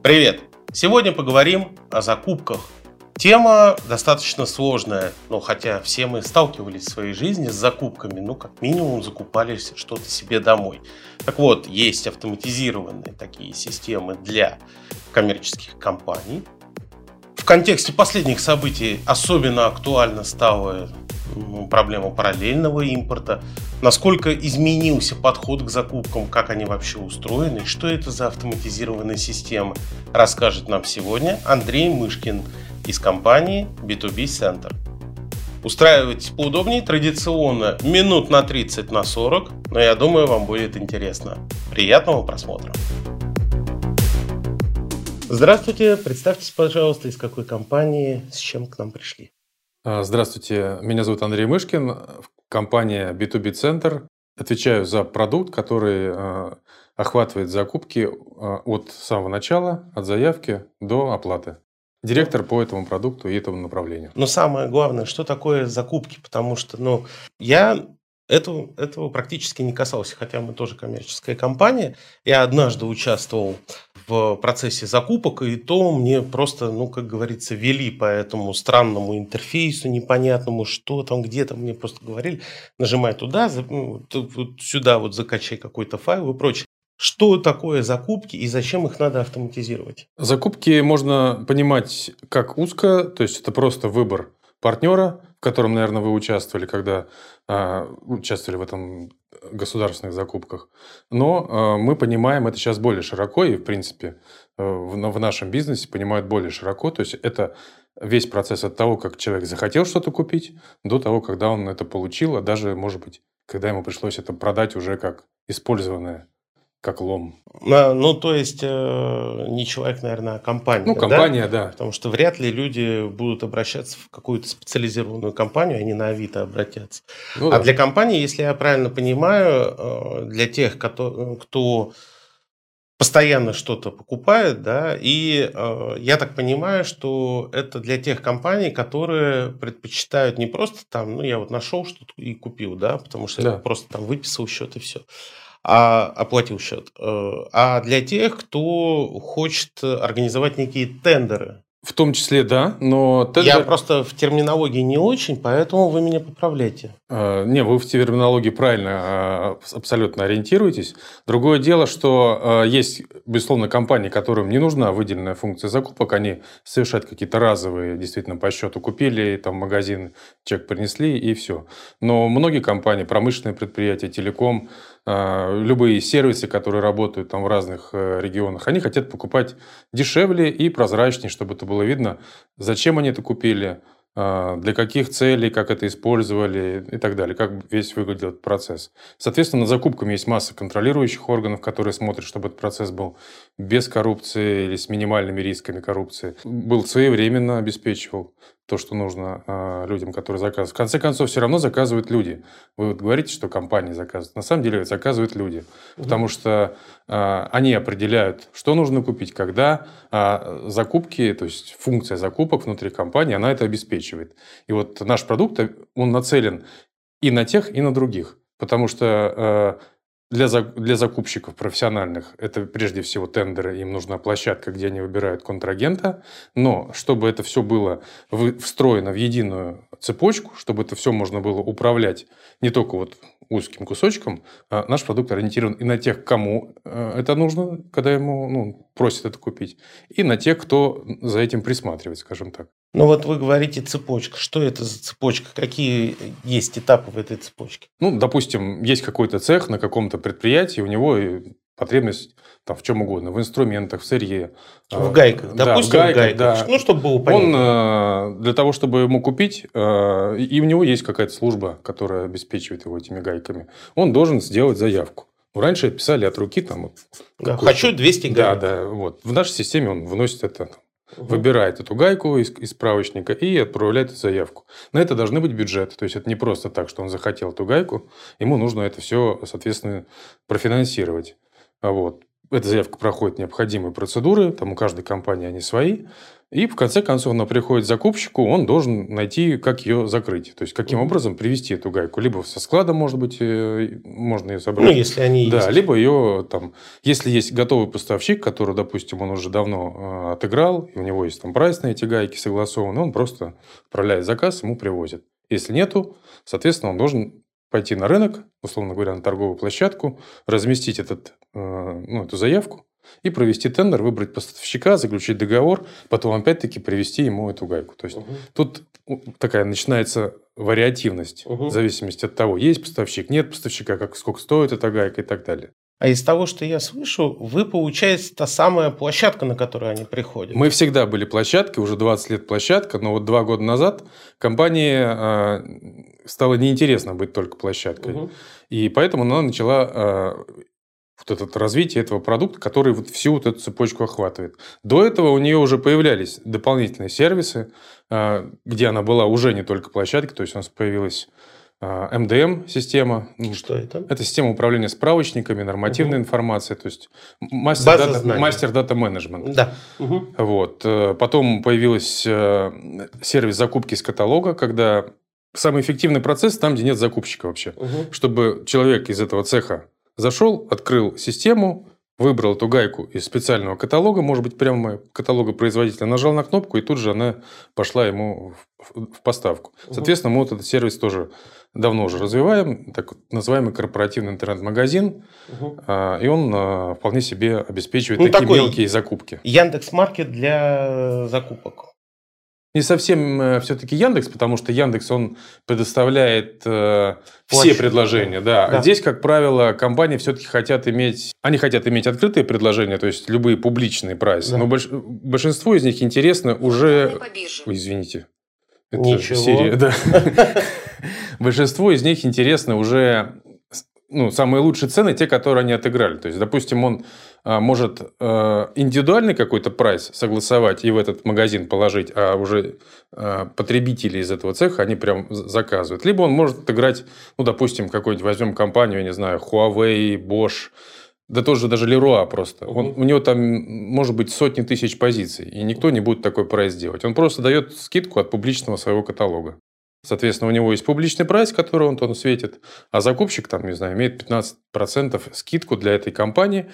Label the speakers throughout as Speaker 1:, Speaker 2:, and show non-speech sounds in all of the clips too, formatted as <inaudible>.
Speaker 1: Привет! Сегодня поговорим о закупках. Тема достаточно сложная, но хотя все мы сталкивались в своей жизни с закупками, ну, как минимум, закупались что-то себе домой. Так вот, есть автоматизированные такие системы для коммерческих компаний. В контексте последних событий особенно актуально стало проблема параллельного импорта, насколько изменился подход к закупкам, как они вообще устроены, что это за автоматизированные системы, расскажет нам сегодня Андрей Мышкин из компании B2B Center. Устраивайтесь поудобнее, традиционно минут на 30 на 40, но я думаю, вам будет интересно. Приятного просмотра! Здравствуйте, представьтесь, пожалуйста, из какой компании, с чем к нам пришли.
Speaker 2: А, здравствуйте, меня зовут Андрей Мышкин, компания B2B Center. Отвечаю за продукт, который а, охватывает закупки а, от самого начала, от заявки до оплаты. Директор по этому продукту и этому направлению.
Speaker 1: Но самое главное, что такое закупки? Потому что, ну, я этого, этого практически не касался, хотя мы тоже коммерческая компания. Я однажды участвовал в процессе закупок, и то мне просто, ну, как говорится, вели по этому странному интерфейсу непонятному, что там, где там, мне просто говорили, нажимай туда, ну, сюда вот закачай какой-то файл и прочее. Что такое закупки и зачем их надо автоматизировать?
Speaker 2: Закупки можно понимать как узко, то есть это просто выбор партнера, в котором, наверное, вы участвовали, когда э, участвовали в этом государственных закупках. Но э, мы понимаем это сейчас более широко, и, в принципе, э, в, в нашем бизнесе понимают более широко. То есть это весь процесс от того, как человек захотел что-то купить, до того, когда он это получил, а даже, может быть, когда ему пришлось это продать уже как использованное как лом.
Speaker 1: Ну, то есть, э, не человек, наверное, а компания.
Speaker 2: Ну, компания, да?
Speaker 1: да. Потому что вряд ли люди будут обращаться в какую-то специализированную компанию, они на Авито обратятся. Ну, а да. для компании, если я правильно понимаю, э, для тех, кто, кто постоянно что-то покупает, да, и э, я так понимаю, что это для тех компаний, которые предпочитают не просто там, ну, я вот нашел что-то и купил, да, потому что да. я просто там выписал счет и все а, оплатил счет, э, а для тех, кто хочет организовать некие тендеры.
Speaker 2: В том числе, да, но...
Speaker 1: Тендер... Я просто в терминологии не очень, поэтому вы меня поправляйте.
Speaker 2: А, не, вы в терминологии правильно а, абсолютно ориентируетесь. Другое дело, что а, есть, безусловно, компании, которым не нужна выделенная функция закупок, они совершают какие-то разовые, действительно, по счету купили, там магазин, чек принесли и все. Но многие компании, промышленные предприятия, телеком, любые сервисы, которые работают там в разных э, регионах, они хотят покупать дешевле и прозрачнее, чтобы это было видно, зачем они это купили, а, для каких целей, как это использовали и так далее, как весь выглядел этот процесс. Соответственно, над закупками есть масса контролирующих органов, которые смотрят, чтобы этот процесс был без коррупции или с минимальными рисками коррупции. Был своевременно обеспечивал то, что нужно э, людям, которые заказывают. В конце концов, все равно заказывают люди. Вы вот говорите, что компании заказывают. На самом деле заказывают люди. Угу. Потому что э, они определяют, что нужно купить, когда. А закупки, то есть функция закупок внутри компании, она это обеспечивает. И вот наш продукт, он нацелен и на тех, и на других. Потому что э, для, для закупщиков профессиональных это прежде всего тендеры, им нужна площадка, где они выбирают контрагента, но чтобы это все было встроено в единую цепочку, чтобы это все можно было управлять не только вот узким кусочком, а наш продукт ориентирован и на тех, кому э, это нужно, когда ему ну, просят это купить, и на тех, кто за этим присматривает, скажем так.
Speaker 1: Ну вот вы говорите цепочка. Что это за цепочка? Какие есть этапы в этой цепочке?
Speaker 2: Ну, допустим, есть какой-то цех на каком-то предприятии, у него потребность там, в чем угодно, в инструментах, в сырье.
Speaker 1: В гайках, да, допустим, в гайках, в гайках. Да. Ну, чтобы было
Speaker 2: понятно. Он, э, для того, чтобы ему купить, э, и у него есть какая-то служба, которая обеспечивает его этими гайками, он должен сделать заявку. Ну, раньше писали от руки там.
Speaker 1: Да, хочу 200 гаек.
Speaker 2: Да, да. Вот. В нашей системе он вносит это угу. выбирает эту гайку из, из справочника и отправляет заявку. На это должны быть бюджеты. То есть это не просто так, что он захотел эту гайку, ему нужно это все, соответственно, профинансировать. Вот. эта заявка проходит необходимые процедуры, там у каждой компании они свои, и в конце концов она приходит к закупщику, он должен найти, как ее закрыть. То есть, каким образом привести эту гайку. Либо со склада, может быть, э, можно ее собрать.
Speaker 1: Ну, если они
Speaker 2: да,
Speaker 1: есть.
Speaker 2: либо ее там... Если есть готовый поставщик, который, допустим, он уже давно э, отыграл, и у него есть там прайс на эти гайки согласован, он просто отправляет заказ, ему привозят. Если нету, соответственно, он должен пойти на рынок, условно говоря, на торговую площадку, разместить этот, э, ну, эту заявку и провести тендер, выбрать поставщика, заключить договор, потом опять-таки привести ему эту гайку. То есть
Speaker 1: Мгм.
Speaker 2: тут такая начинается вариативность
Speaker 1: Мгм.
Speaker 2: в зависимости от того, есть поставщик, нет поставщика, как, сколько стоит эта гайка и так далее.
Speaker 1: А из того, что я слышу, вы, получается, та самая площадка, на которую они приходят.
Speaker 2: Мы всегда были площадкой, уже 20 лет площадка, но вот два года назад компании э, стало неинтересно быть только площадкой.
Speaker 1: Мгм.
Speaker 2: И поэтому она начала э, вот это развитие этого продукта, который вот всю вот эту цепочку охватывает. До этого у нее уже появлялись дополнительные сервисы, э, где она была уже не только площадкой, то есть у нас появилась э, МДМ-система. Ну,
Speaker 1: Что это?
Speaker 2: Это система управления справочниками, нормативной информацией, то есть мастер
Speaker 1: База
Speaker 2: дата,
Speaker 1: знаний.
Speaker 2: мастер дата менеджмент.
Speaker 1: Да. Мгм.
Speaker 2: Вот. Э, Потом появился э, сервис закупки из каталога, когда самый эффективный процесс там, где нет закупщика вообще.
Speaker 1: Мгм.
Speaker 2: Чтобы человек из этого цеха зашел, открыл систему, выбрал эту гайку из специального каталога, может быть, прямо каталога производителя, нажал на кнопку, и тут же она пошла ему в, поставку. Соответственно, мы вот этот сервис тоже давно уже развиваем, так называемый корпоративный интернет-магазин, а, и он а, вполне себе обеспечивает
Speaker 1: Ну,
Speaker 2: такие мелкие закупки.
Speaker 1: Яндекс Маркет для закупок.
Speaker 2: Не совсем все-таки Яндекс, потому что Яндекс, он предоставляет э, все предложения. Да.
Speaker 1: Да.
Speaker 2: А здесь, как правило, компании все-таки хотят иметь... Они хотят иметь открытые предложения, то есть любые публичные прайсы.
Speaker 1: Да.
Speaker 2: Но больш- большинству из них интересно уже... Ой, извините. Это
Speaker 1: Ничего.
Speaker 2: Сирия, да. <laughs> Большинству из них интересно уже ну, самые лучшие цены, те, которые они отыграли. То есть, допустим, он а, может а, индивидуальный какой-то прайс согласовать и в этот магазин положить, а уже а, потребители из этого цеха, они прям заказывают. Либо он может отыграть, ну, допустим, какую-нибудь возьмем компанию, я не знаю, Huawei, Bosch, да тоже даже Leroy просто. Он, у него там может быть сотни тысяч позиций, и никто не будет такой прайс делать. Он просто дает скидку от публичного своего каталога. Соответственно, у него есть публичный прайс, который он, он светит, а закупщик, там, не знаю, имеет 15% скидку для этой компании.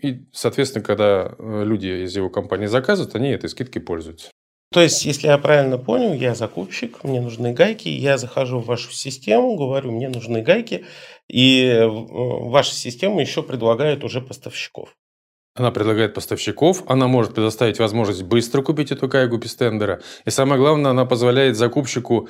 Speaker 2: И, соответственно, когда э, люди из его компании заказывают, они этой скидкой пользуются.
Speaker 1: То есть, если я правильно понял, я закупщик, мне нужны гайки, я захожу в вашу систему, говорю, мне нужны гайки, и э, ваша система еще предлагает уже поставщиков.
Speaker 2: Она предлагает поставщиков, она может предоставить возможность быстро купить эту гайку без тендера. И самое главное, она позволяет закупщику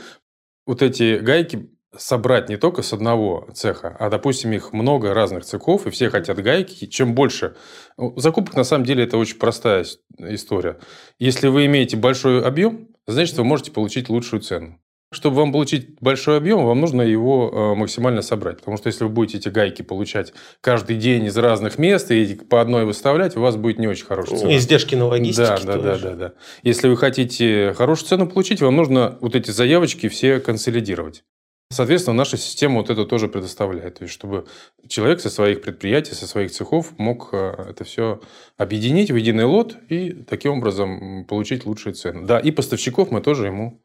Speaker 2: вот эти гайки собрать не только с одного цеха, а, допустим, их много разных цехов, и все хотят гайки. Чем больше... Ну, Закупок, на самом деле, это очень простая история. Если вы имеете большой объем, значит, вы можете получить лучшую цену. Чтобы вам получить большой объем, вам нужно его э, максимально собрать. Потому что если вы будете эти гайки получать каждый день из разных мест и по одной выставлять, у вас будет не очень хорошая цена.
Speaker 1: Издержки на логистике.
Speaker 2: Да, да, да, да, да. Если вы хотите хорошую цену получить, вам нужно вот эти заявочки все консолидировать. Соответственно, наша система вот это тоже предоставляет. То есть, чтобы человек со своих предприятий, со своих цехов мог э, это все объединить в единый лот и таким образом получить лучшие цены. Да, и поставщиков мы тоже ему...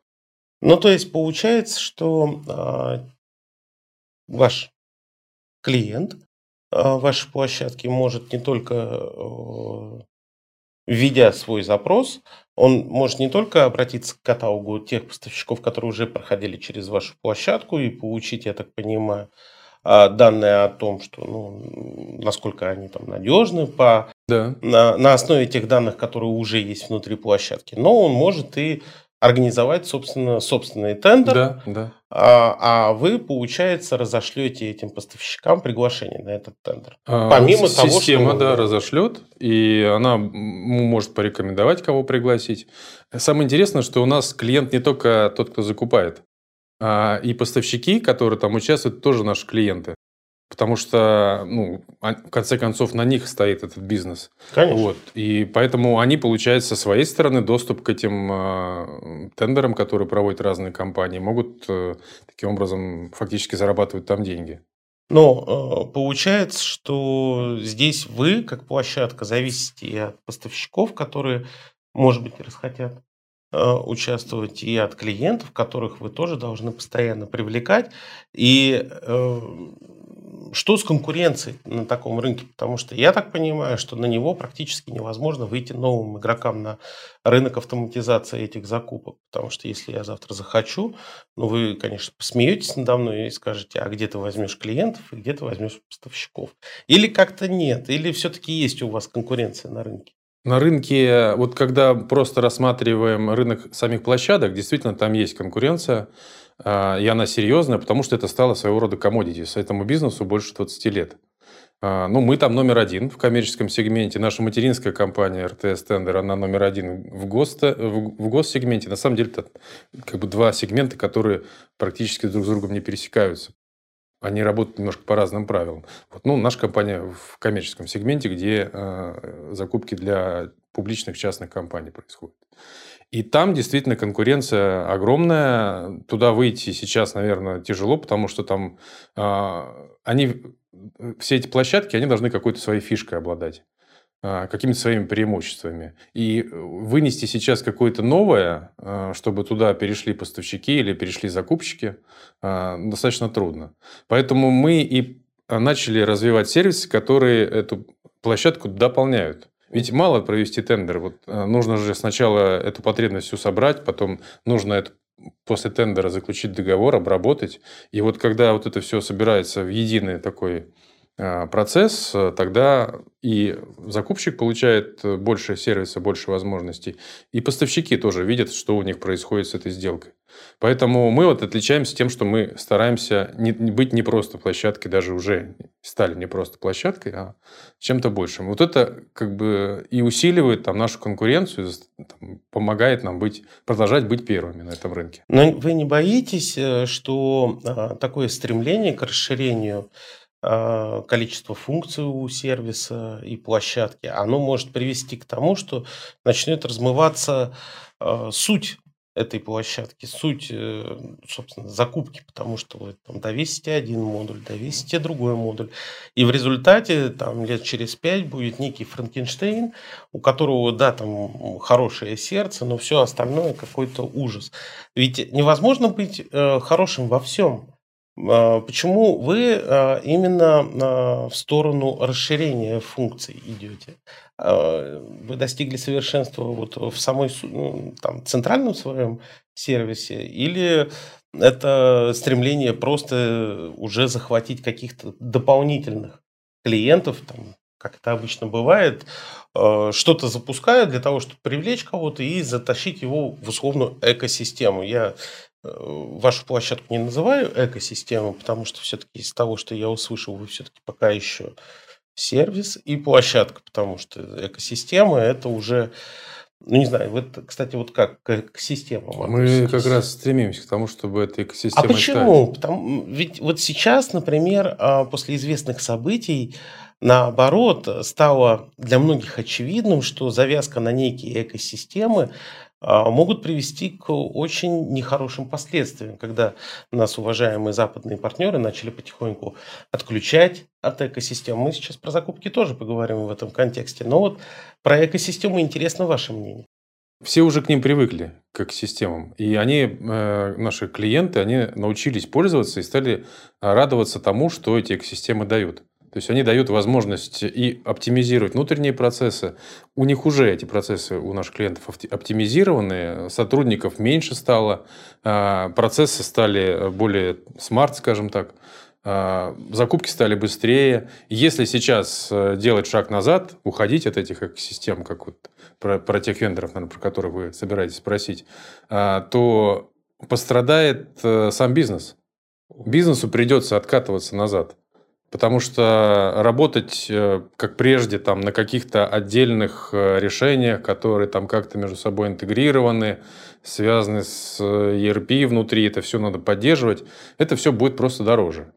Speaker 1: Ну, то есть, получается, что а, ваш клиент а, вашей площадки может не только, э, введя свой запрос, он может не только обратиться к каталогу тех поставщиков, которые уже проходили через вашу площадку и получить, я так понимаю, а, данные о том, что, ну, насколько они там надежны по
Speaker 2: Да,
Speaker 1: на, на основе тех данных, которые уже есть внутри площадки. Но он может и организовать, собственно, собственный тендер,
Speaker 2: да, да.
Speaker 1: а, а вы, получается, разошлете этим поставщикам приглашение на этот тендер.
Speaker 2: А,
Speaker 1: Помимо
Speaker 2: с-
Speaker 1: того,
Speaker 2: система, да, разошлет, и она может порекомендовать, кого пригласить. Самое интересное, что у нас клиент не только тот, кто закупает, а и поставщики, которые там участвуют, тоже наши клиенты. Потому что, ну, а- в конце концов, на них стоит этот бизнес.
Speaker 1: Конечно.
Speaker 2: Вот. И поэтому они получают со своей стороны доступ к этим э, тендерам, которые проводят разные компании, могут э, таким образом фактически зарабатывать там деньги.
Speaker 1: Но э, получается, что здесь вы, как площадка, зависите и от поставщиков, которые, может быть, расхотят э, участвовать, и от клиентов, которых вы тоже должны постоянно привлекать. И э, что с конкуренцией на таком рынке? Потому что я так понимаю, что на него практически невозможно выйти новым игрокам на рынок автоматизации этих закупок. Потому что если я завтра захочу, ну вы, конечно, посмеетесь надо мной и скажете, а где ты возьмешь клиентов и где ты возьмешь поставщиков? Или как-то нет? Или все-таки есть у вас конкуренция на рынке?
Speaker 2: На рынке, вот когда просто рассматриваем рынок самих площадок, действительно там есть конкуренция. А, и она серьезная, потому что это стало своего рода комодити. Этому бизнесу больше 20 лет. А, ну, мы там номер один в коммерческом сегменте. Наша материнская компания РТС Тендер, она номер один в, гос, в госсегменте. На самом деле, это как бы два сегмента, которые практически друг с другом не пересекаются. Они работают немножко по разным правилам. Вот, ну, наша компания в коммерческом сегменте, где э, закупки для публичных частных компаний происходят. И там действительно конкуренция огромная. Туда выйти сейчас, наверное, тяжело, потому что там э, они, все эти площадки, они должны какой-то своей фишкой обладать какими-то своими преимуществами. И вынести сейчас какое-то новое, э, чтобы туда перешли поставщики или перешли закупщики, э, достаточно трудно. Поэтому мы и начали развивать сервисы, которые эту площадку дополняют. Ведь мало провести тендер. Вот э, нужно же сначала эту потребность всю собрать, потом нужно это после тендера заключить договор, обработать. И вот когда вот это все собирается в единый такой э, процесс, э, тогда и закупщик получает больше сервиса, больше возможностей, и поставщики тоже видят, что у них происходит с этой сделкой. Поэтому мы вот отличаемся тем, что мы стараемся не, не быть не просто площадкой, даже уже стали не просто площадкой, а чем-то большим. Вот это как бы и усиливает там, нашу конкуренцию, там, помогает нам быть, продолжать быть первыми на этом рынке.
Speaker 1: Но вы не боитесь, э, что а, такое стремление к расширению а, количества функций у сервиса и площадки, оно может привести к тому, что начнет размываться а, суть этой площадки, суть, э, собственно, закупки, потому что вы там довесите один модуль, довесите другой модуль. И в результате там лет через пять будет некий Франкенштейн, у которого, да, там хорошее сердце, но все остальное какой-то ужас. Ведь невозможно быть э, хорошим во всем. А, почему вы а, именно а, в сторону расширения функций идете? Вы достигли совершенства вот в самой ну, там, центральном своем сервисе или это стремление просто уже захватить каких-то дополнительных клиентов, там, как это обычно бывает, что-то запускают для того, чтобы привлечь кого-то и затащить его в условную экосистему. Я вашу площадку не называю экосистемой, потому что все-таки из того, что я услышал, вы все-таки пока еще сервис и площадка, потому что экосистема это уже ну, не знаю, вот, кстати, вот как к системам
Speaker 2: Мы как раз стремимся к тому, чтобы эта экосистема...
Speaker 1: А почему? Стать. Потому, ведь вот сейчас, например, а, после известных событий, наоборот, стало для многих очевидным, что завязка на некие экосистемы могут привести к очень нехорошим последствиям, когда нас уважаемые западные партнеры начали потихоньку отключать от экосистемы. Мы сейчас про закупки тоже поговорим в этом контексте, но вот про экосистему интересно ваше мнение.
Speaker 2: Все уже к ним привыкли, как к системам. И они, э, наши клиенты, они научились пользоваться и стали радоваться тому, что эти экосистемы дают. То есть они дают возможность и оптимизировать внутренние процессы. У них уже эти процессы у наших клиентов оптимизированы, сотрудников меньше стало, а, процессы стали более смарт, скажем так, а, закупки стали быстрее. Если сейчас э, делать шаг назад, уходить от этих экосистем, как вот про, про тех вендоров, наверное, про которых вы собираетесь спросить, а, то пострадает э, сам бизнес. Бизнесу придется откатываться назад. Потому что работать, э, как прежде, там, на каких-то отдельных э, решениях, которые там как-то между собой интегрированы, связаны с ERP внутри, это все надо поддерживать, это все будет просто дороже.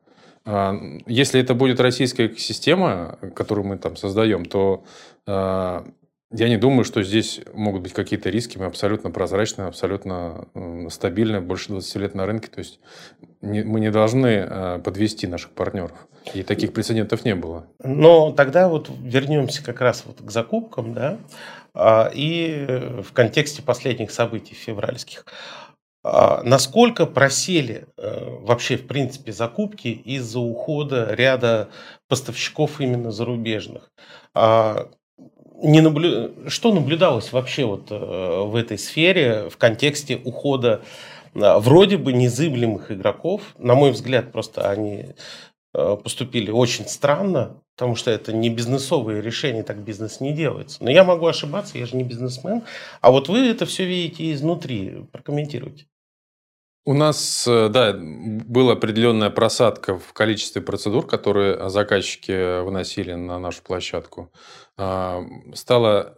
Speaker 2: А, если это будет российская экосистема, которую мы там создаем, то а, я не думаю, что здесь могут быть какие-то риски. Мы абсолютно прозрачны, абсолютно стабильны, больше 20 лет на рынке. То есть мы не должны э, подвести наших партнеров. И таких прецедентов не было.
Speaker 1: Но тогда вот вернемся как раз вот к закупкам, да, а, и в контексте последних событий февральских. А, насколько просели э, вообще, в принципе, закупки из-за ухода ряда поставщиков именно зарубежных? Не наблю... Что наблюдалось вообще вот э, в этой сфере в контексте ухода э, вроде бы незыблемых игроков? На мой взгляд, просто они э, поступили очень странно, потому что это не бизнесовые решения, так бизнес не делается. Но я могу ошибаться, я же не бизнесмен. А вот вы это все видите изнутри. Прокомментируйте.
Speaker 2: У нас, да, была определенная просадка в количестве процедур, которые заказчики выносили на нашу площадку. А, стало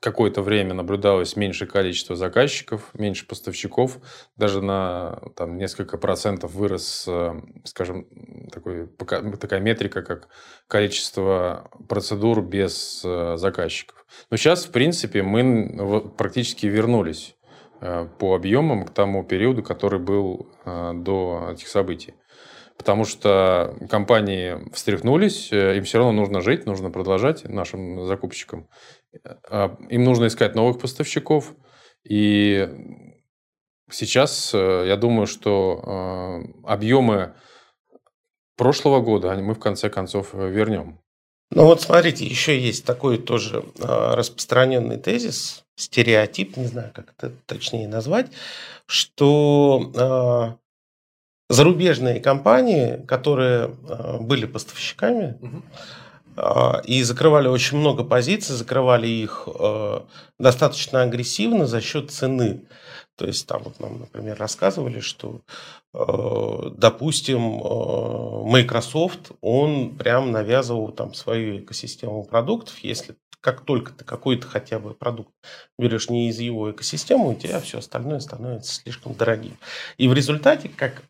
Speaker 2: какое-то время наблюдалось меньшее количество заказчиков, меньше поставщиков, даже на там, несколько процентов вырос, э, скажем, такой, такая метрика, как количество процедур без э, заказчиков. Но сейчас, в принципе, мы практически вернулись э, по объемам к тому периоду, который был до этих событий потому что компании встряхнулись, э, им все равно нужно жить, нужно продолжать нашим закупщикам. Им нужно искать новых поставщиков. И сейчас э, я думаю, что э, объемы прошлого года мы в конце концов вернем.
Speaker 1: Ну вот смотрите, еще есть такой тоже распространенный тезис, стереотип, не знаю, как это точнее назвать, что зарубежные компании, которые э, были поставщиками угу. и закрывали очень много позиций, закрывали их достаточно агрессивно за счет цены. То есть там вот нам, например, рассказывали, что, допустим, Microsoft, он прям навязывал там свою экосистему продуктов, если как только ты какой-то хотя бы продукт берешь не из его экосистемы, у тебя все остальное становится слишком дорогим. И в результате, как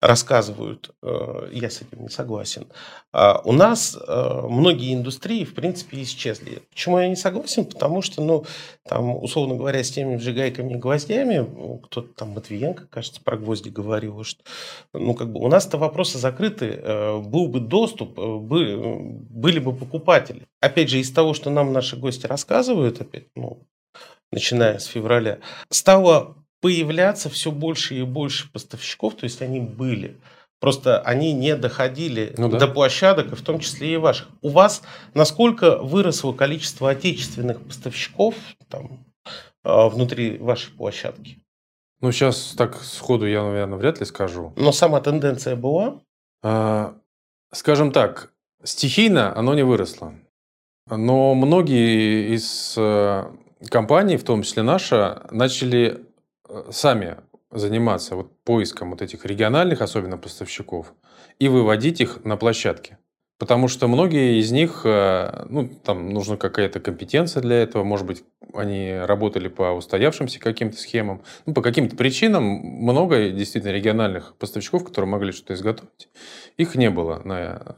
Speaker 1: рассказывают, э, я с этим не согласен. А у нас э, многие индустрии, в принципе, исчезли. Почему я не согласен? Потому что, ну, там, условно говоря, с теми вжигайками и гвоздями, кто-то там, Матвиенко, кажется, про гвозди говорил, что, ну, как бы у нас-то вопросы закрыты, э, был бы доступ, были бы покупатели. Опять же, из того, что нам наши гости рассказывают, опять, ну, начиная с февраля, стало появляться все больше и больше поставщиков, то есть они были. Просто они не доходили ну, да. до площадок, в том числе и ваших. У вас насколько выросло количество отечественных поставщиков там, а, внутри вашей площадки?
Speaker 2: Ну, сейчас так сходу я, наверное, вряд ли скажу.
Speaker 1: Но сама тенденция была?
Speaker 2: А, скажем так, стихийно оно не выросло. Но многие из э, компаний, в том числе наша, начали сами заниматься вот поиском вот этих региональных, особенно поставщиков, и выводить их на площадки. Потому что многие из них, э, ну, там нужна какая-то компетенция для этого, может быть, они работали по устоявшимся каким-то схемам. Ну, по каким-то причинам много действительно региональных поставщиков, которые могли что-то изготовить. Их не было на,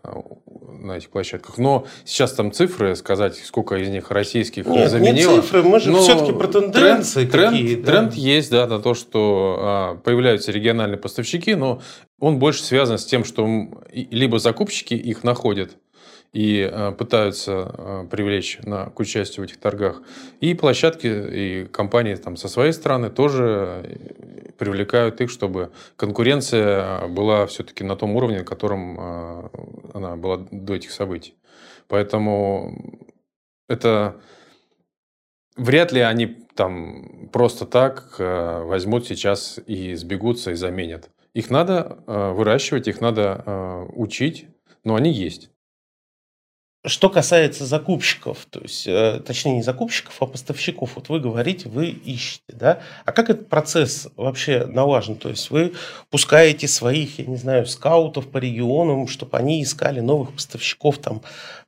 Speaker 2: на этих площадках. Но сейчас там цифры, сказать, сколько из них российских Нет, заменило.
Speaker 1: Не цифры, мы же все-таки про тенденции
Speaker 2: тренд, какие. Тренд, да? тренд есть, да, на то, что а, появляются региональные поставщики, но он больше связан с тем, что либо закупщики их находят, и э, пытаются э, привлечь на, к участию в этих торгах. И площадки, и компании там, со своей стороны тоже э, привлекают их, чтобы конкуренция была все-таки на том уровне, на котором она была до этих событий. Поэтому это вряд ли они там просто так возьмут сейчас и сбегутся и заменят. Их надо выращивать, их надо учить, но они есть.
Speaker 1: Что касается закупщиков, то есть, э, точнее не закупщиков, а поставщиков, вот вы говорите, вы ищете, да? А как этот процесс вообще налажен? То есть вы пускаете своих, я не знаю, скаутов по регионам, чтобы они искали новых поставщиков там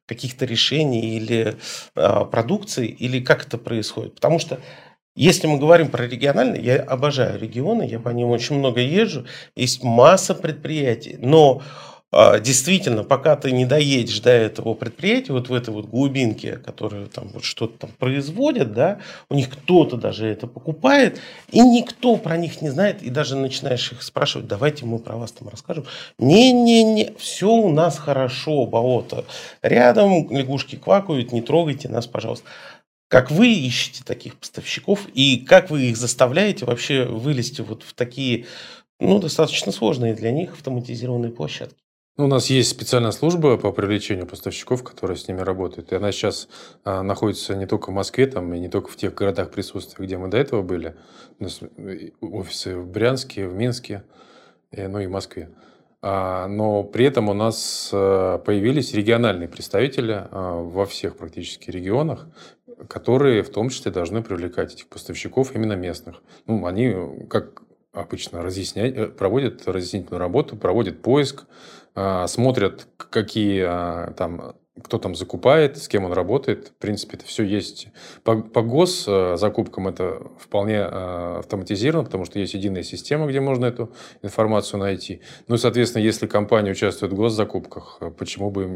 Speaker 1: каких-то решений или э, продукции, или как это происходит? Потому что если мы говорим про региональные, я обожаю регионы, я по ним очень много езжу, есть масса предприятий, но а, действительно, пока ты не доедешь до этого предприятия, вот в этой вот глубинке, которые там вот что-то там производят, да, у них кто-то даже это покупает, и никто про них не знает, и даже начинаешь их спрашивать, давайте мы про вас там расскажем. Не-не-не, все у нас хорошо, болото рядом, лягушки квакают, не трогайте нас, пожалуйста. Как вы ищете таких поставщиков и как вы их заставляете вообще вылезти вот в такие, ну, достаточно сложные для них автоматизированные площадки?
Speaker 2: Ну, у нас есть специальная служба по привлечению поставщиков, которая с ними работает. И она сейчас а, находится не только в Москве, там, и не только в тех городах присутствия, где мы до этого были. У нас офисы в Брянске, в Минске, и, ну и в Москве. А, но при этом у нас а, появились региональные представители а, во всех практически регионах, которые в том числе должны привлекать этих поставщиков именно местных. Ну, они, как обычно, разъяснять, э, проводят разъяснительную работу, проводят поиск, а, смотрят, какие а, там кто там закупает, с кем он работает. В принципе, это все есть. По, по гос закупкам это вполне автоматизировано, потому что есть единая система, где можно эту информацию найти. Ну и, соответственно, если компания участвует в госзакупках, почему бы им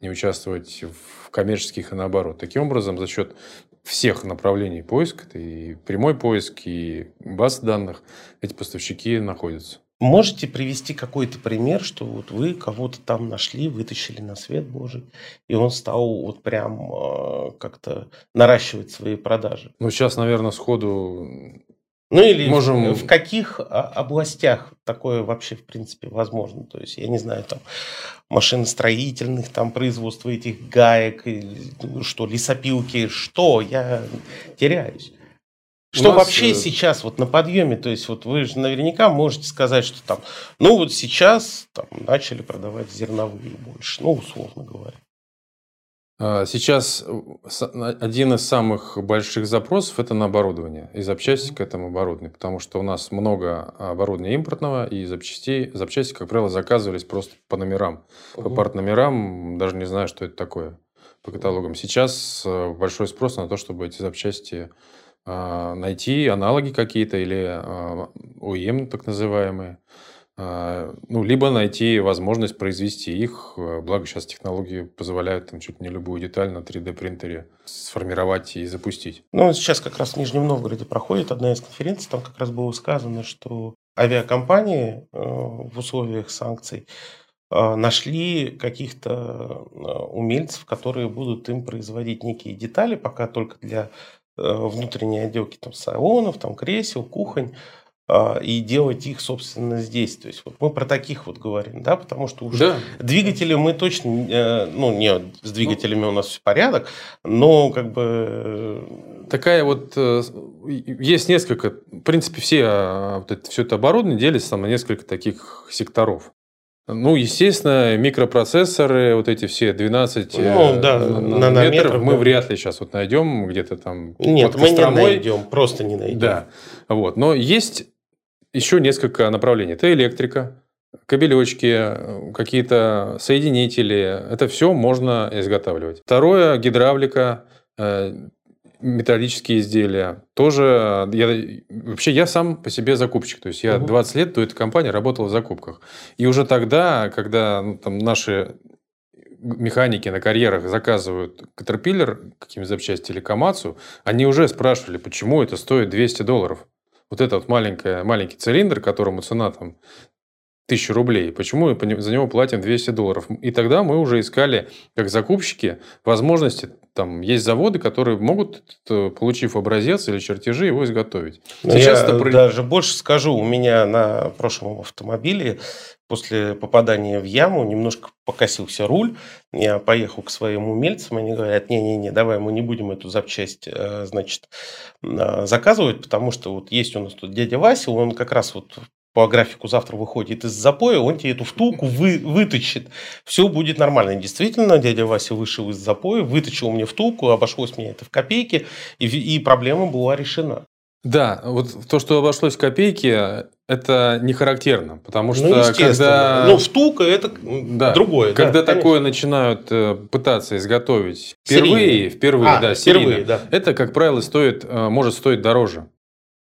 Speaker 2: не участвовать в коммерческих и наоборот. Таким образом, за счет всех направлений поиска, это и прямой поиск, и баз данных, эти поставщики находятся.
Speaker 1: Можете привести какой-то пример, что вот вы кого-то там нашли, вытащили на свет Божий, и он стал вот прям э, как-то наращивать свои продажи?
Speaker 2: Ну, сейчас, наверное, сходу
Speaker 1: ну или можем... в, в каких а, областях такое вообще в принципе возможно? То есть, я не знаю, там машиностроительных, там производство этих гаек, ну, что, лесопилки, что, я теряюсь. Что нас... вообще э, сейчас вот на подъеме? То есть вот вы же наверняка можете сказать, что там, ну вот сейчас там начали продавать зерновые больше, ну условно говоря.
Speaker 2: А, сейчас э, один из самых больших запросов это на оборудование и запчасти к этому оборудованию, потому что у нас много оборудования импортного и запчастей, запчасти, как правило, заказывались просто по номерам, угу. по партномерам, даже не знаю, что это такое по каталогам. Сейчас э, большой спрос на то, чтобы эти запчасти найти аналоги какие-то или а, ОЕМ так называемые, а, ну, либо найти возможность произвести их, благо сейчас технологии позволяют там чуть не любую деталь на 3D принтере сформировать и запустить.
Speaker 1: Ну, сейчас как раз в Нижнем Новгороде проходит одна из конференций, там как раз было сказано, что авиакомпании э, в условиях санкций нашли каких-то умельцев, которые будут им производить некие детали, пока только для внутренние отделки там салонов, там кресел, кухонь, а, и делать их, собственно, здесь. То есть вот мы про таких вот говорим, да, потому что уже да. двигатели мы точно, э, ну, не с двигателями у нас все порядок, но как бы...
Speaker 2: Э, Такая вот, есть несколько, в принципе, все, а, вот это, все это оборудование делится там на несколько таких секторов. Ну, естественно, микропроцессоры, вот эти все 12 ну,
Speaker 1: э, да, нанометров,
Speaker 2: мы да. вряд ли сейчас вот найдем где-то там.
Speaker 1: Нет, мы не найдем, просто не найдем.
Speaker 2: Да, вот. Но есть еще несколько направлений. Это электрика, кабелечки, какие-то соединители. Это все можно изготавливать. Второе, гидравлика, э, металлические изделия. Тоже я, вообще я сам по себе закупщик. То есть я угу. 20 лет до этой компании работал в закупках. И уже тогда, когда ну, там, наши механики на карьерах заказывают Caterpillar, какими запчасти или Камацу, они уже спрашивали, почему это стоит 200 долларов. Вот этот вот маленький, маленький цилиндр, которому цена там тысячу рублей. Почему за него платим 200 долларов? И тогда мы уже искали, как закупщики, возможности. Там есть заводы, которые могут, э, получив образец или чертежи, его изготовить.
Speaker 1: Ну, Сейчас Я это... даже больше скажу. У меня на прошлом автомобиле после попадания в яму немножко покосился руль. Я поехал к своим умельцам, они говорят, не-не-не, давай мы не будем эту запчасть, э, значит, э, заказывать, потому что вот есть у нас тут дядя Вася, он как раз вот по графику завтра выходит из запоя, он тебе эту втулку вы, вытащит. Все будет нормально. действительно, дядя Вася вышел из запоя, вытащил мне втулку, обошлось мне это в копейки, и, и проблема была решена.
Speaker 2: Да, вот то, что обошлось в копейки, это не характерно, потому ну, что ну, когда...
Speaker 1: Ну, втулка – это да, другое.
Speaker 2: Когда да, такое начинают э, пытаться изготовить впервые, серийные. впервые, а, да, впервые, серийно, да. это, как правило, стоит, э, может стоить дороже.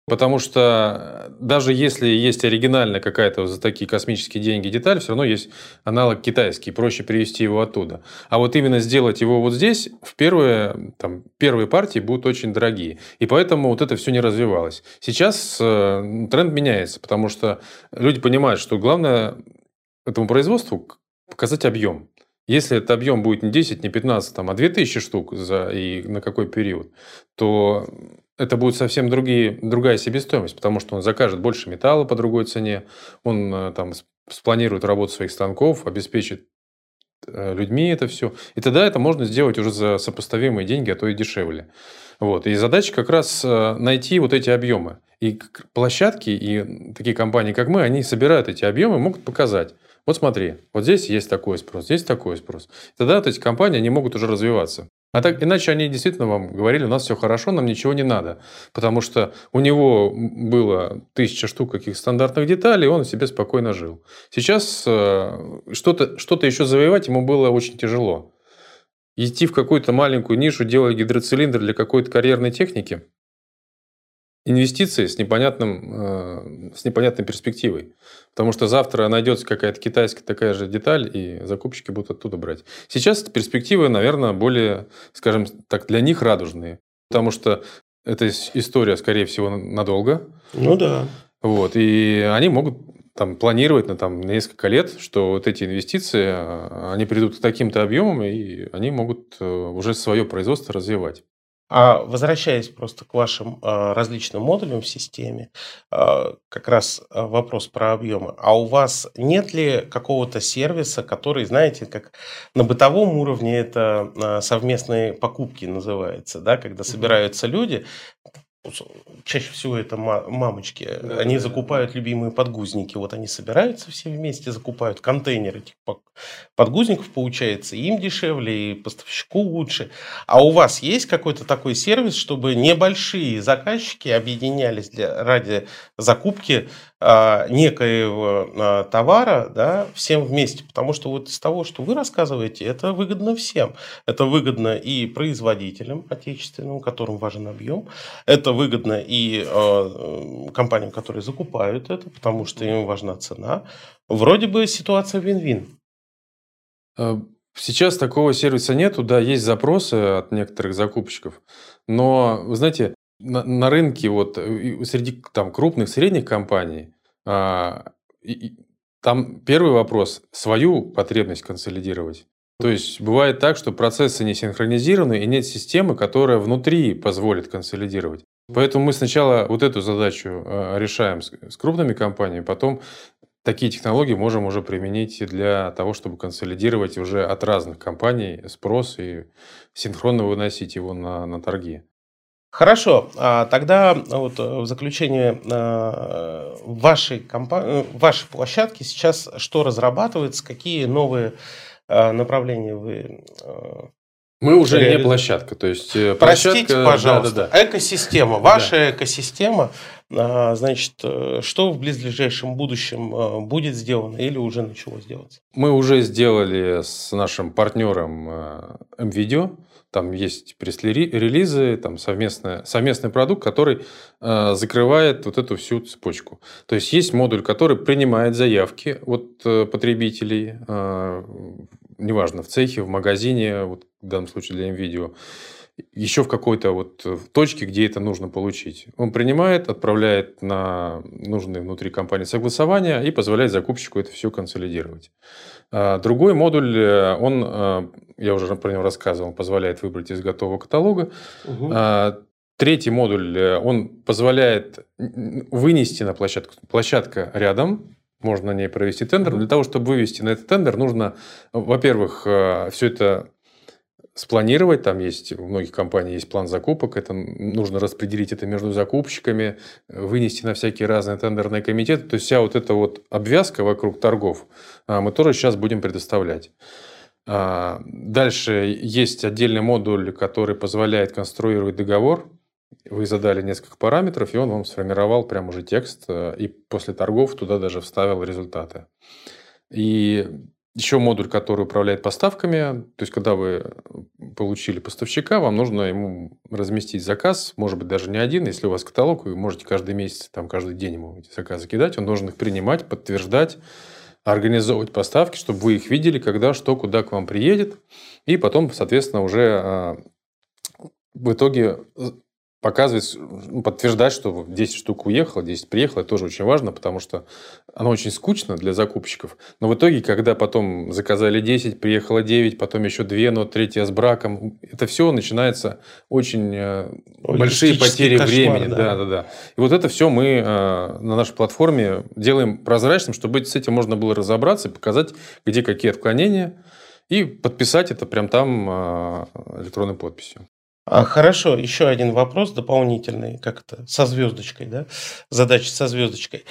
Speaker 2: Потому что даже если есть оригинальная какая-то за такие космические деньги деталь, все равно есть аналог китайский, проще привезти его оттуда. А вот именно сделать его вот здесь, в первые, там, первые партии будут очень дорогие. И поэтому вот это все не развивалось. Сейчас э, тренд меняется, потому что люди понимают, что главное этому производству показать объем. Если этот объем будет не 10, не 15, там, а 2000 штук за, и на какой период, то это будет совсем другие, другая себестоимость, потому что он закажет больше металла по другой цене, он э, там спланирует работу своих станков, обеспечит э, людьми это все. И тогда это можно сделать уже за сопоставимые деньги, а то и дешевле. Вот. И задача как раз э, найти вот эти объемы. И площадки, и такие компании, как мы, они собирают эти объемы, могут показать. Вот смотри, вот здесь есть такой спрос, здесь такой спрос. Тогда вот эти компании, они могут уже развиваться. А так, иначе они действительно вам говорили, у нас все хорошо, нам ничего не надо. Потому что у него было тысяча штук каких стандартных деталей, и он себе спокойно жил. Сейчас э, что-то что еще завоевать ему было очень тяжело. Идти в какую-то маленькую нишу, делая гидроцилиндр для какой-то карьерной техники – инвестиции с, непонятным, э, с непонятной перспективой. Потому что завтра найдется какая-то китайская такая же деталь, и закупщики будут оттуда брать. Сейчас перспективы, наверное, более, скажем так, для них радужные. Потому что эта история, скорее всего, надолго.
Speaker 1: Ну да.
Speaker 2: Вот, и они могут там, планировать на там, несколько лет, что вот эти инвестиции, э, они придут к таким-то объемам, и они могут э, уже свое производство развивать.
Speaker 1: А возвращаясь просто к вашим а, различным модулям в системе, а, как раз а, вопрос про объемы. А у вас нет ли какого-то сервиса, который, знаете, как на бытовом уровне это совместные покупки называется, да, когда собираются люди, чаще всего это мамочки, да, они да, закупают да. любимые подгузники, вот они собираются все вместе, закупают контейнер этих подгузников, получается, им дешевле, и поставщику лучше. А у вас есть какой-то такой сервис, чтобы небольшие заказчики объединялись для, ради закупки некоего а, товара да, всем вместе? Потому что вот из того, что вы рассказываете, это выгодно всем. Это выгодно и производителям отечественным, которым важен объем. Это выгодно и э, компаниям, которые закупают это, потому что им важна цена. Вроде бы ситуация вин-вин.
Speaker 2: Э, сейчас такого сервиса нету, да, есть запросы от некоторых закупщиков, но, вы знаете, на, на рынке вот среди там крупных, средних компаний, а, и, там первый вопрос – свою потребность консолидировать. То есть бывает так, что процессы не синхронизированы и нет системы, которая внутри позволит консолидировать. Поэтому мы сначала вот эту задачу э, решаем с, с крупными компаниями, потом такие технологии можем уже применить для того, чтобы консолидировать уже от разных компаний спрос и синхронно выносить его на, на торги.
Speaker 1: Хорошо, а тогда вот в заключение э, вашей, компании, вашей площадки сейчас что разрабатывается, какие новые э, направления вы
Speaker 2: мы уже не площадка, то есть
Speaker 1: площадка, Простите, пожалуйста, да, да, да. экосистема, ваша да. экосистема, а, значит, э, что в близлежащем будущем э, будет сделано или уже начало сделаться?
Speaker 2: Мы уже сделали с нашим партнером MVideo, э, там есть пресс-релизы, там совместный, совместный продукт, который э, закрывает вот эту всю цепочку. То есть есть модуль, который принимает заявки от э, потребителей, э, неважно, в цехе, в магазине, вот в данном случае для MVideo, еще в какой-то вот точке, где это нужно получить. Он принимает, отправляет на нужные внутри компании согласования и позволяет закупщику это все консолидировать. А другой модуль, э, он, э, я уже про него рассказывал, позволяет выбрать из готового каталога. Угу. Третий модуль, э, он позволяет вынести на площадку. Площадка рядом, можно на ней провести тендер. Для того, чтобы вывести на этот тендер, нужно, во-первых, все это спланировать. Там есть, у многих компаний есть план закупок. Это нужно распределить это между закупщиками, вынести на всякие разные тендерные комитеты. То есть вся вот эта вот обвязка вокруг торгов а, мы тоже сейчас будем предоставлять. А, дальше есть отдельный модуль, который позволяет конструировать договор. Вы задали несколько параметров, и он вам сформировал прям уже текст, а, и после торгов туда даже вставил результаты. И еще модуль, который управляет поставками. То есть, когда вы получили поставщика, вам нужно ему разместить заказ, может быть, даже не один. Если у вас каталог, вы можете каждый месяц, там, каждый день ему эти заказы кидать. Он должен их принимать, подтверждать, организовывать поставки, чтобы вы их видели, когда, что, куда к вам приедет. И потом, соответственно, уже а, в итоге показывать, ну, подтверждать, что 10 штук уехало, 10 приехало, это тоже очень важно, потому что оно очень скучно для закупщиков. Но в итоге, когда потом заказали 10, приехало 9, потом еще 2, но третья с браком, это все начинается очень э, большие потери кошмар, времени. Да. да, да, да. И вот это все мы э, на нашей платформе делаем прозрачным, чтобы с этим можно было разобраться и показать, где какие отклонения, и подписать это прям там э, электронной подписью.
Speaker 1: А, хорошо, еще один вопрос дополнительный, как это, со звездочкой, да, задача со звездочкой.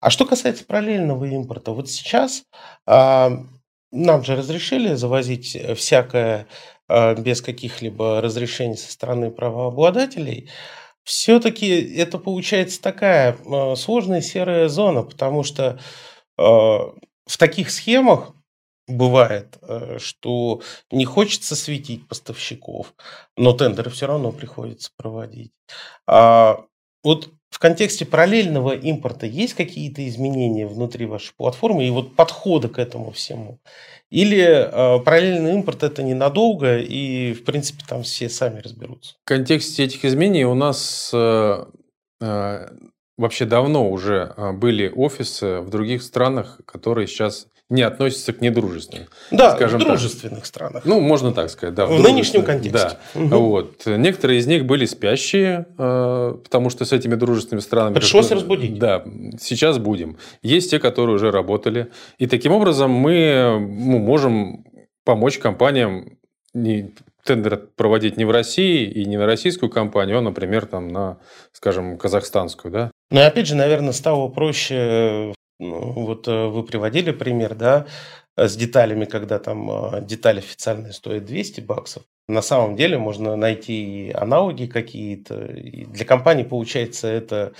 Speaker 1: А что касается параллельного импорта, вот сейчас а, нам же разрешили завозить всякое а, без каких-либо разрешений со стороны правообладателей. Все-таки это получается такая а, сложная серая зона, потому что а, в таких схемах бывает, э, что не хочется светить поставщиков, но тендеры все равно приходится проводить. А вот в контексте параллельного импорта есть какие-то изменения внутри вашей платформы и вот подхода к этому всему? Или э, параллельный импорт это ненадолго и в принципе там все сами разберутся?
Speaker 2: В контексте этих изменений у нас э, э, вообще давно уже э, были офисы в других странах, которые сейчас не относятся к недружественным.
Speaker 1: Да, скажем в дружественных так. странах.
Speaker 2: Ну, можно так сказать, да.
Speaker 1: В, в нынешнем контексте.
Speaker 2: Да. Угу. Вот. Некоторые из них были спящие, э, потому что с этими дружественными странами...
Speaker 1: Пришлось разбудить.
Speaker 2: Да, сейчас будем. Есть те, которые уже работали. И таким образом мы ну, можем помочь компаниям не, тендер проводить не в России и не на российскую компанию, а, например, там на, скажем, казахстанскую, да?
Speaker 1: Ну и опять же, наверное, стало проще ну, вот э, вы приводили пример, да, с деталями, когда там а, деталь официальная стоит 200 баксов. На самом деле можно найти аналоги какие-то. И для компании, получается, это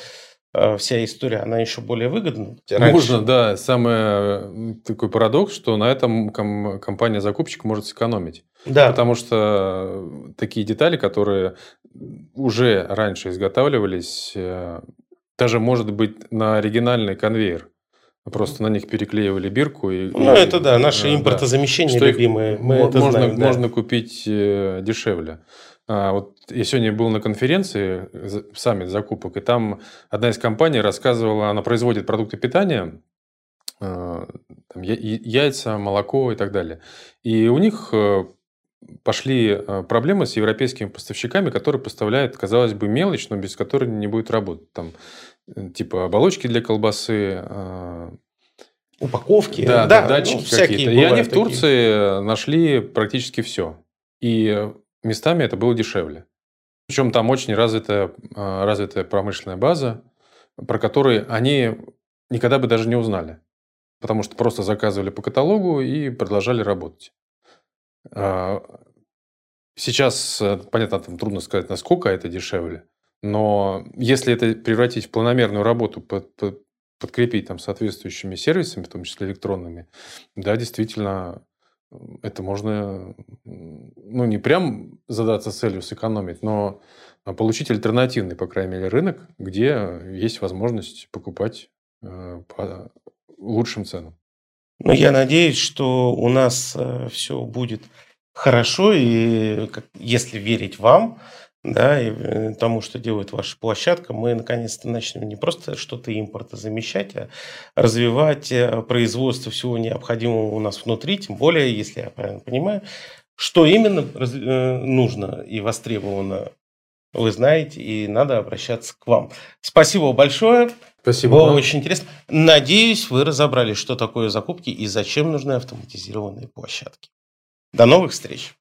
Speaker 1: а, вся история, она еще более выгодна.
Speaker 2: Раньше... Можно, да. Самый такой парадокс, что на этом компания-закупщик может сэкономить. Да. Потому что такие детали, которые уже раньше изготавливались, э, даже может быть на оригинальный конвейер. Просто на них переклеивали бирку. И,
Speaker 1: ну, и, это да, наши да, импортозамещения что любимые. Мы
Speaker 2: можно, это знаем, да. можно купить э, дешевле. А, вот я сегодня был на конференции, саммит закупок, и там одна из компаний рассказывала, она производит продукты питания, э, там, яйца, молоко и так далее. И у них э, пошли проблемы с европейскими поставщиками, которые поставляют, казалось бы, мелочь, но без которой не будет работать. Там типа оболочки для колбасы, а,
Speaker 1: упаковки,
Speaker 2: да, да, датчики ну, какие-то. И они в Турции такие. нашли практически все. И местами это было дешевле. Причем там очень развитая, а, развитая промышленная база, про которую они никогда бы даже не узнали. Потому что просто заказывали по каталогу и продолжали работать. А, сейчас, э, понятно, там трудно сказать, насколько это дешевле. Но если это превратить в планомерную работу, под, под, подкрепить там соответствующими сервисами, в том числе электронными, да, действительно, это можно, ну, не прям задаться целью сэкономить, но получить альтернативный, по крайней мере, рынок, где есть возможность покупать э, по лучшим ценам.
Speaker 1: Ну, я надеюсь, что у нас э, все будет хорошо, и если верить вам, да, и э, тому, что делает ваша площадка, мы наконец-то начнем не просто что-то импорта замещать, а развивать э, производство всего необходимого у нас внутри, тем более, если я правильно понимаю, что именно э, нужно и востребовано, вы знаете, и надо обращаться к вам. Спасибо большое.
Speaker 2: Спасибо.
Speaker 1: Было вам. очень интересно. Надеюсь, вы разобрались, что такое закупки и зачем нужны автоматизированные площадки. До новых встреч.